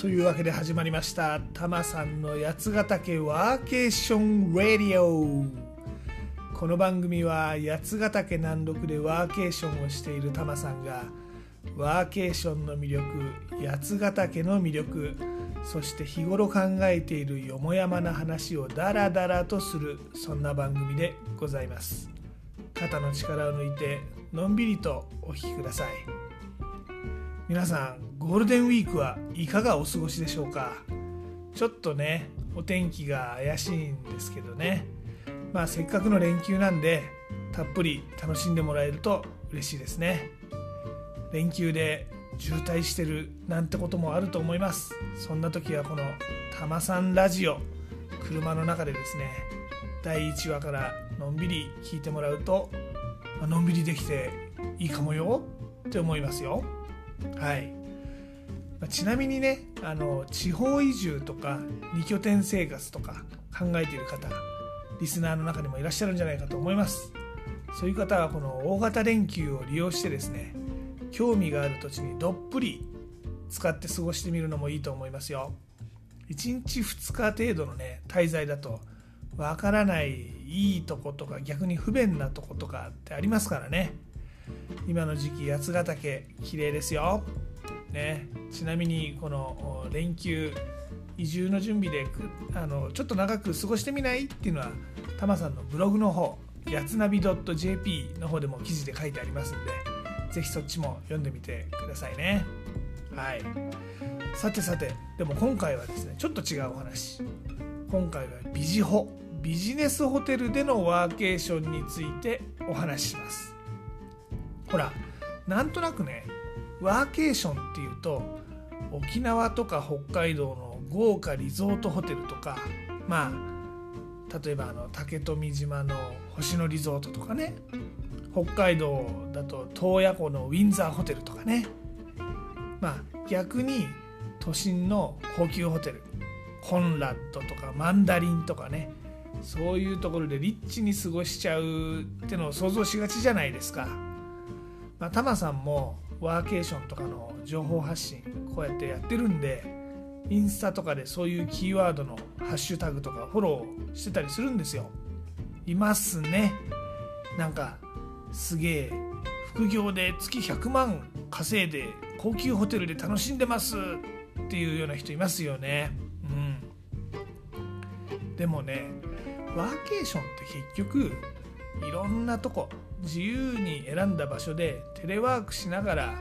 というわけで始まりました。タマさんの八ヶ岳ワーケーションラディオこの番組は八ヶ岳南麓でワーケーションをしているタマさんがワーケーションの魅力八ヶ岳の魅力そして日頃考えているよもやまな話をダラダラとするそんな番組でございます。肩の力を抜いてのんびりとお聴きください。皆さんゴールデンウィークはいかがお過ごしでしょうか？ちょっとねお天気が怪しいんですけどね。まあせっかくの連休なんでたっぷり楽しんでもらえると嬉しいですね。連休で渋滞してるなんてこともあると思います。そんな時はこの「たまさんラジオ」車の中でですね第1話からのんびり聞いてもらうとのんびりできていいかもよって思いますよ。はい。まちなみにねあの地方移住とか2拠点生活とか考えている方リスナーの中にもいらっしゃるんじゃないかと思います。そういう方はこの大型連休を利用してですね興味がある土地にどっぷり使って過ごしてみるのもいいと思いますよ。1日2日程度のね滞在だとわからないいいとことか逆に不便なとことかってありますからね。今の時期八ヶ岳綺麗ですよ、ね、ちなみにこの連休移住の準備であのちょっと長く過ごしてみないっていうのはタマさんのブログの方やつなび .jp の方でも記事で書いてありますんで是非そっちも読んでみてくださいね。はい。さてさてでも今回はですねちょっと違うお話。今回はビジホビジネスホテルでのワーケーションについてお話しします。ほらなんとなくねワーケーションっていうと沖縄とか北海道の豪華リゾートホテルとかまあ例えばあの竹富島の星野リゾートとかね北海道だと洞爺湖のウィンザーホテルとかねまあ逆に都心の高級ホテルコンラッドとかマンダリンとかねそういうところでリッチに過ごしちゃうってのを想像しがちじゃないですか。まあ、タマさんもワーケーションとかの情報発信こうやってやってるんでインスタとかでそういうキーワードのハッシュタグとかフォローしてたりするんですよ。いますね。なんかすげえ副業で月100万稼いで高級ホテルで楽しんでますっていうような人いますよね。うん。でもねワーケーションって結局いろんなとこ自由に選んだ場所でテレワークしながら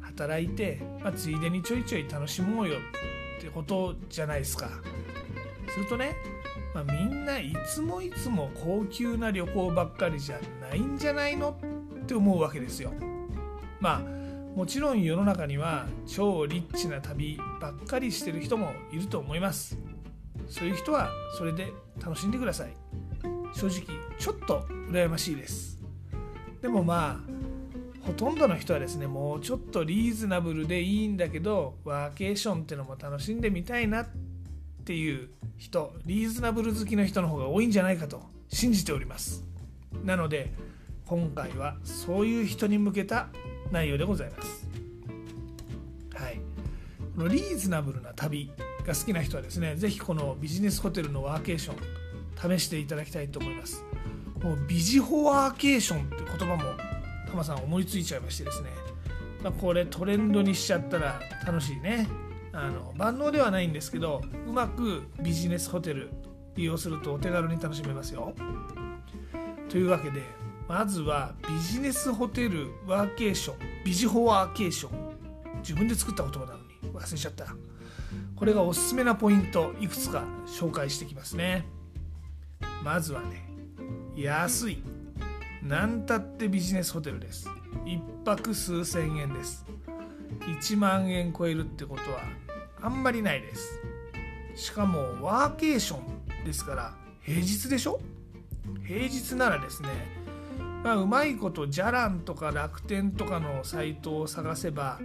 働いて、まあ、ついでにちょいちょい楽しもうよってことじゃないですか。するとね、まあ、みんないつもいつも高級な旅行ばっかりじゃないんじゃないの？って思うわけですよ。まあもちろん世の中には超リッチな旅ばっかりしてる人もいると思います。そういう人はそれで楽しんでください。正直ちょっと羨ましいです。でもまあほとんどの人はですねもうちょっとリーズナブルでいいんだけどワーケーションっていうのも楽しんでみたいなっていう人リーズナブル好きの人の方が多いんじゃないかと信じております。なので今回はそういう人に向けた内容でございます。はい。このリーズナブルな旅が好きな人はですね是非このビジネスホテルのワーケーション試していただきたいと思います。もうビジホワーケーションって言葉もタマさん思いついちゃいましてですね、まあ、これトレンドにしちゃったら楽しいね。あの万能ではないんですけどうまくビジネスホテル利用するとお手軽に楽しめますよ。というわけでまずはビジネスホテルワーケーションビジホワーケーション。自分で作った言葉なのに忘れちゃった。これがおすすめなポイントいくつか紹介してきますね。まずはね安い。何たってビジネスホテルです。1泊数千円です。1万円超えるってことはあんまりないです。しかもワーケーションですから平日でしょ？平日ならですねまあ、うまいことじゃらんとか楽天とかのサイトを探せば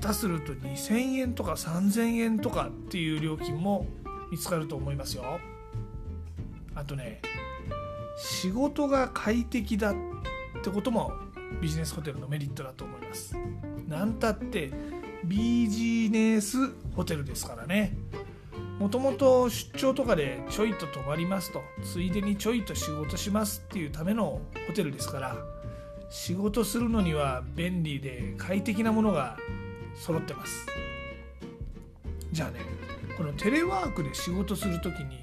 下手すると2000円とか3000円とかっていう料金も見つかると思いますよ。あとね仕事が快適だってこともビジネスホテルのメリットだと思います。なんたってビジネスホテルですからねもともと出張とかでちょいと泊まりますとついでにちょいと仕事しますっていうためのホテルですから仕事するのには便利で快適なものが揃ってますじゃあねこのテレワークで仕事する時に、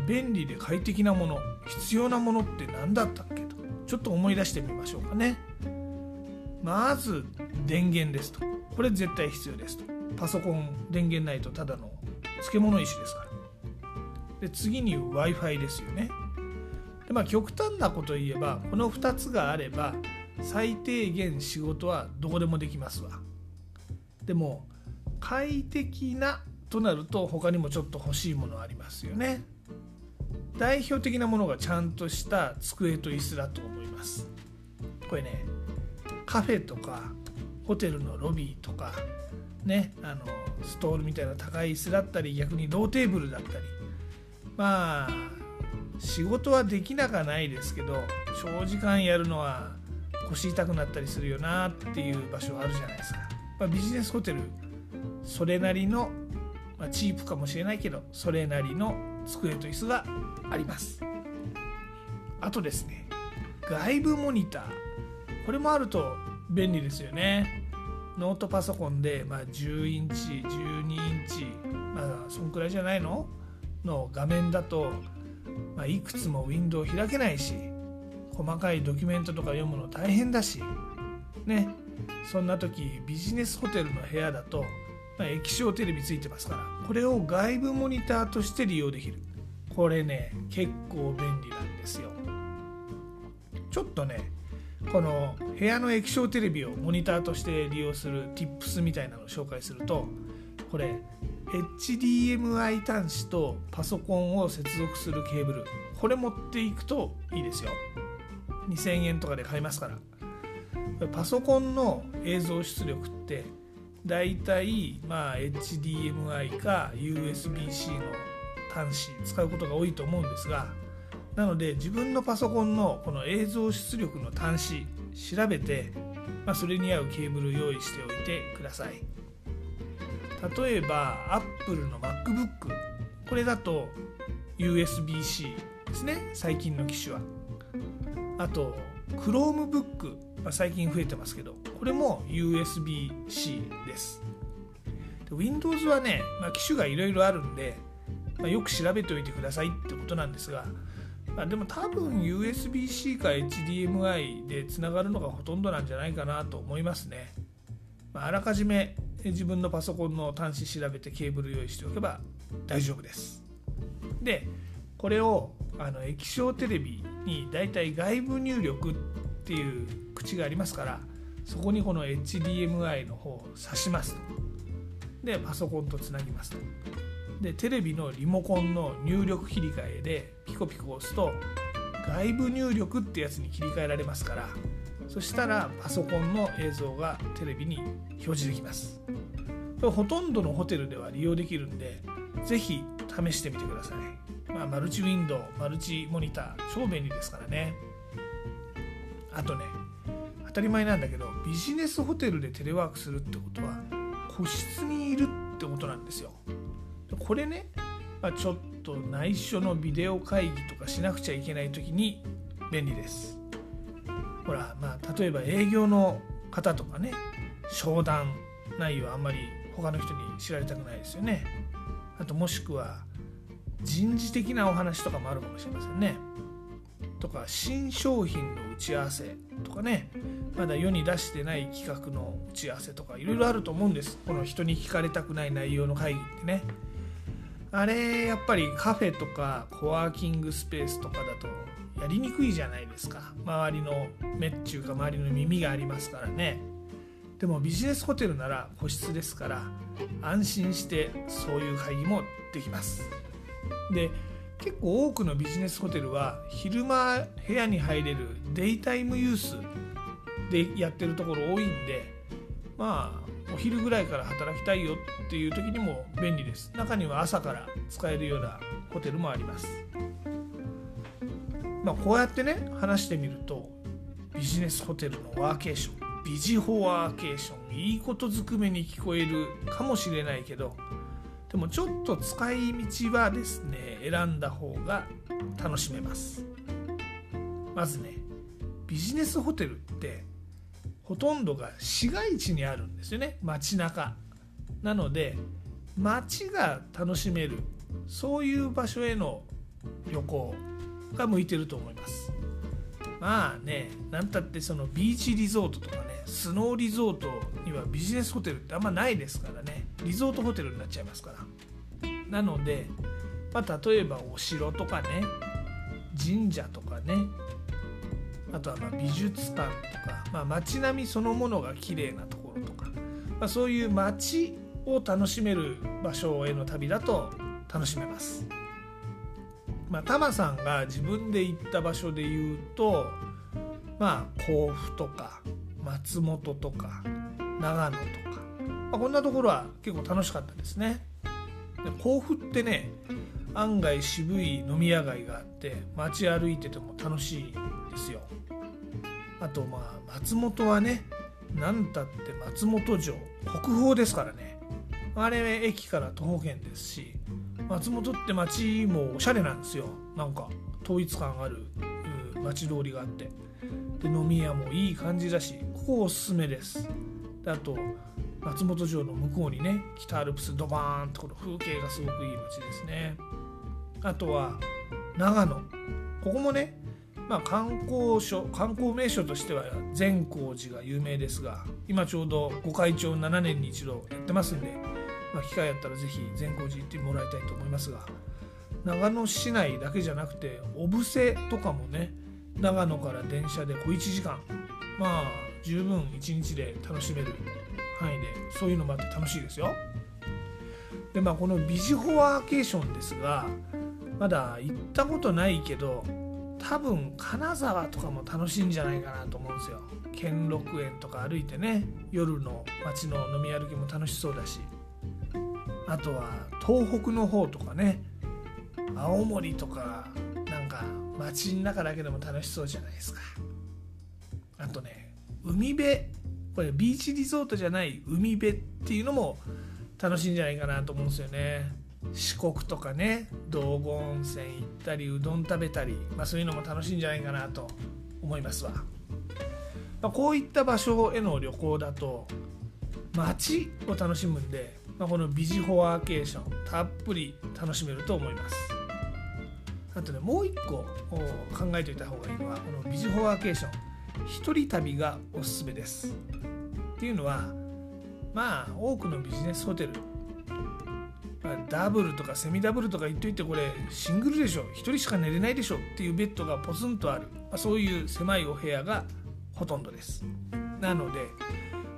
便利で快適なもの必要なものって何だったっけと。ちょっと思い出してみましょうかね。まず電源ですと。これ絶対必要ですと。パソコン電源ないとただの漬物石ですから。で次に w i f i ですよね。でまあ極端なこと言えばこの2つがあれば最低限仕事はどこでもできますわ。でも快適なとなると他にもちょっと欲しいものありますよね。代表的なものがちゃんとした机と椅子だと思います。これねカフェとかホテルのロビーとかねあのストールみたいな高い椅子だったり逆にローテーブルだったり。まあ仕事はできなかないですけど長時間やるのは腰痛くなったりするよなっていう場所あるじゃないですか、まあ、ビジネスホテルそれなりの、まあ、チープかもしれないけどそれなりの机と椅子があります。あとですね外部モニター。これもあると便利ですよね。ノートパソコンで、まあ、10インチ12インチまあそんくらいじゃないの？の画面だと、まあ、いくつもウィンドウ開けないし細かいドキュメントとか読むの大変だしね。そんな時ビジネスホテルの部屋だと、液晶テレビついてますからこれを外部モニターとして利用できる。これね結構便利なんですよ。ちょっとねこの部屋の液晶テレビをモニターとして利用する Tips みたいなのを紹介するとこれ HDMI 端子とパソコンを接続するケーブルこれ持っていくといいですよ。2000円とかで買えますから。パソコンの映像出力ってだいたいまあ HDMI か USB-C の端子使うことが多いと思うんですがなので自分のパソコンのこの映像出力の端子調べて、まあ、それに合うケーブル用意しておいてください。例えば Apple の MacBook これだと USB-C ですね最近の機種は。あと Chromebook、まあ、最近増えてますけどこれも USB-C ですで Windows はね、まあ、機種がいろいろあるんで、まあ、よく調べておいてくださいってことなんですがまあ、でも多分 USB-C か HDMI でつながるのがほとんどなんじゃないかなと思いますね。まあ、あらかじめ自分のパソコンの端子調べてケーブル用意しておけば大丈夫です。でこれをあの液晶テレビにだいたい外部入力っていう口がありますからそこにこの HDMI の方を挿しますでパソコンとつなぎますと。でテレビのリモコンの入力切り替えでピコピコ押すと外部入力ってやつに切り替えられますからそしたらパソコンの映像がテレビに表示できます。ほとんどのホテルでは利用できるんでぜひ試してみてください、まあ、マルチウィンドウマルチモニター超便利ですからね。あとね当たり前なんだけどビジネスホテルでテレワークするってことは個室にいるってことなんですよ。これね、まあ、ちょっと内緒のビデオ会議とかしなくちゃいけない時に便利です。ほらまあ例えば営業の方とかね商談内容あんまり他の人に知られたくないですよね。あともしくは人事的なお話とかもあるかもしれませんね。とか新商品の打ち合わせとかね。まだ世に出してない企画の打ち合わせとかいろいろあると思うんです。この人に聞かれたくない内容の会議ってね。あれやっぱりカフェとかコワーキングスペースとかだとやりにくいじゃないですか。周りの目っちゅうか周りの耳がありますからね。でもビジネスホテルなら個室ですから安心してそういう会議もできます。で結構多くのビジネスホテルは昼間部屋に入れるデイタイムユースでやってるところ多いんでまあお昼ぐらいから働きたいよっていう時にも便利です。中には朝から使えるようなホテルもあります。まあこうやってね話してみるとビジネスホテルのワーケーションビジホワーケーションいいことずくめに聞こえるかもしれないけどでもちょっと使い道はですね選んだ方が楽しめます。まずねビジネスホテルってほとんどが市街地にあるんですよね。街中。なので街が楽しめるそういう場所への旅行が向いてると思います。まあね何たってそのビーチリゾートとかねスノーリゾートにはビジネスホテルってあんまないですからね。リゾートホテルになっちゃいますからなので、まあ、例えばお城とかね神社とかねあとはま美術館とか、まあ、街並みそのものが綺麗なところとか、まあ、そういう街を楽しめる場所への旅だと楽しめます。まあ、タマさんが自分で行った場所で言うとまあ甲府とか松本とか長野とか、まあ、こんなところは結構楽しかったですね。で甲府ってね案外渋い飲み屋街があって街歩いてても楽しいんですよ。あとまあ松本はね何たって松本城国宝ですからねあれ駅から徒歩圏ですし松本って街もおしゃれなんですよなんか統一感ある街通りがあってで飲み屋もいい感じだしここおすすめですであと松本城の向こうにね北アルプスドバーンとこの風景がすごくいい街ですね。あとは長野。ここもねまあ、観光所観光名所としては善光寺が有名ですが今ちょうど御開帳7年に一度やってますんでまあ、機会あったらぜひ善光寺行ってもらいたいと思いますが長野市内だけじゃなくて小布施とかもね長野から電車で小1時間まあ十分1日で楽しめる範囲でそういうのもあって楽しいですよ。でまあこのビジホワーケーションですがまだ行ったことないけど多分金沢とかも楽しいんじゃないかなと思うんですよ。兼六園とか歩いてね夜の街の飲み歩きも楽しそうだし。あとは東北の方とかね青森とかなんか街の中だけでも楽しそうじゃないですか。あとね海辺これビーチリゾートじゃない海辺っていうのも楽しいんじゃないかなと思うんですよね。四国とかね道後温泉行ったりうどん食べたり、まあ、そういうのも楽しいんじゃないかなと思いますわ、まあ、こういった場所への旅行だと街を楽しむんでまあ、このビジホワーケーションたっぷり楽しめると思います。あとねもう一個考えておいた方がいいのはこのビジホワーケーション。一人旅がおすすめです。っていうのはまあ多くのビジネスホテル、ダブルとかセミダブルとか言っといてこれシングルでしょ1人しか寝れないでしょっていうベッドがポツンとある、まあ、そういう狭いお部屋がほとんどですなので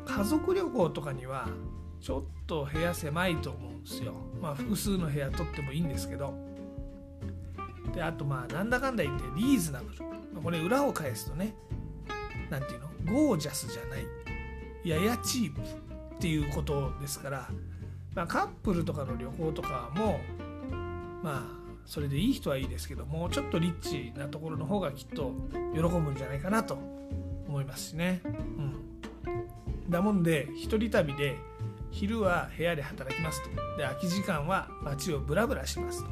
家族旅行とかにはちょっと部屋狭いと思うんですよ。まあ複数の部屋取ってもいいんですけど。で、あとまあなんだかんだ言ってリーズナブル。これ裏を返すとね、何て言うの？ゴージャスじゃない。ややチープっていうことですから、まあ、カップルとかの旅行とかも、まあそれでいい人はいいですけどもうちょっとリッチなところの方がきっと喜ぶんじゃないかなと思いますしね。うん、だもんで一人旅で昼は部屋で働きますと。で空き時間は街をブラブラしますと。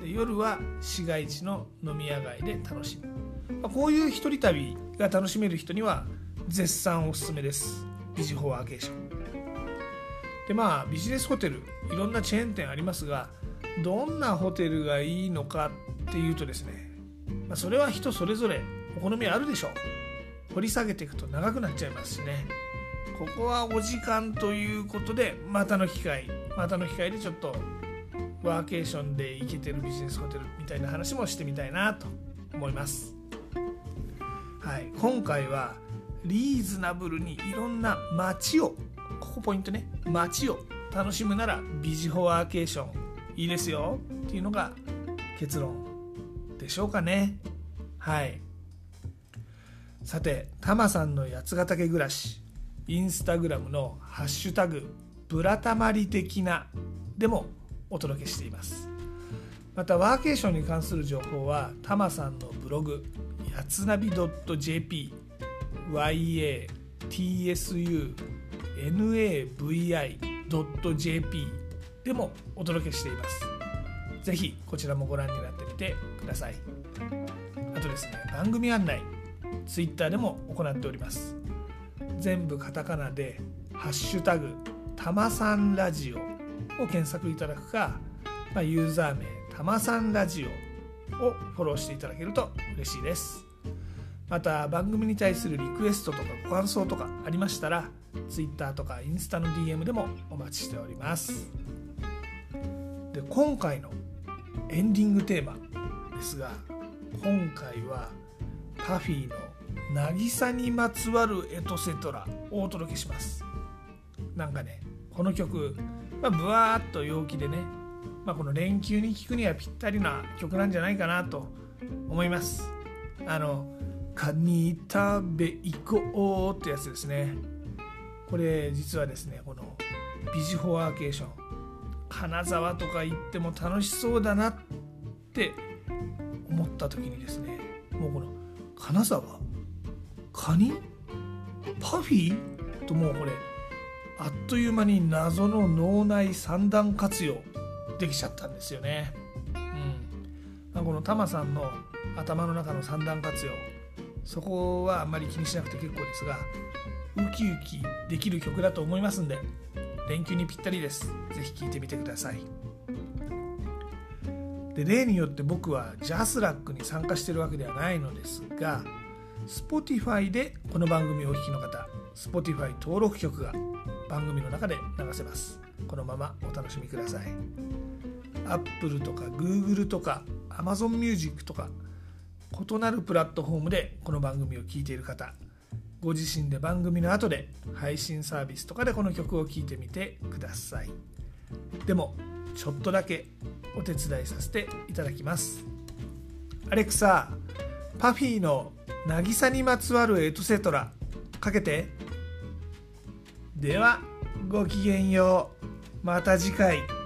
で夜は市街地の飲み屋街で楽しむ、まあ、こういう一人旅が楽しめる人には絶賛おすすめです。ビジホワーケーションでまあビジネスホテルいろんなチェーン店ありますがどんなホテルがいいのかっていうとですね、まあ、それは人それぞれお好みあるでしょう掘り下げていくと長くなっちゃいますしねここはお時間ということでまたの機会またの機会でちょっとワーケーションで行けてるビジネスホテルみたいな話もしてみたいなと思います。はい、今回はリーズナブルにいろんな街をここポイントね街を楽しむならビジホワーケーションいいですよっていうのが結論でしょうかね。はい。さてタマさんの八ヶ岳暮らしインスタグラムの「ハッシュタグブラタマリ的な」でもお届けしています。またワーケーションに関する情報はタマさんのブログやつなび .jp yatsunavi.jp でもお届けしています。ぜひこちらもご覧になってみてください。あとですね番組案内 Twitter でも行っております。全部カタカナで「ハッシュタグたまさんラジオ」を検索いただくか、まあ、ユーザー名たまさんラジオをフォローしていただけると嬉しいです。また番組に対するリクエストとかご感想とかありましたら Twitter とかインスタの DM でもお待ちしております。で今回のエンディングテーマですが今回はパフィーの「渚にまつわるエトセトラ」をお届けします。なんかねこの曲、まあ、ぶわーっと陽気でね、まあ、この連休に聴くにはぴったりな曲なんじゃないかなと思います。あの「カニ食べ行こう」ってやつですねこれ実はですねこのビジホワーケーション金沢とか行っても楽しそうだなって思った時にですねもうこの金沢カニパフィーともうこれあっという間に謎の脳内三段活用できちゃったんですよね。うん、このタマさんの頭の中の三段活用そこはあんまり気にしなくて結構ですがウキウキできる曲だと思いますんで連休にぴったりです。是非聴いてみてください。で例によって僕はジャスラックに参加しているわけではないのですが Spotify でこの番組をお聴きの方 Spotify 登録曲が番組の中で流せます。このままお楽しみください。Apple とか Google とか Amazon Music とか異なるプラットフォームでこの番組を聴いている方ご自身で番組の後で配信サービスとかでこの曲を聴いてみてください。でもちょっとだけお手伝いさせていただきます。アレクサパフィーの渚にまつわるエトセトラかけて。ではごきげんよう。また次回。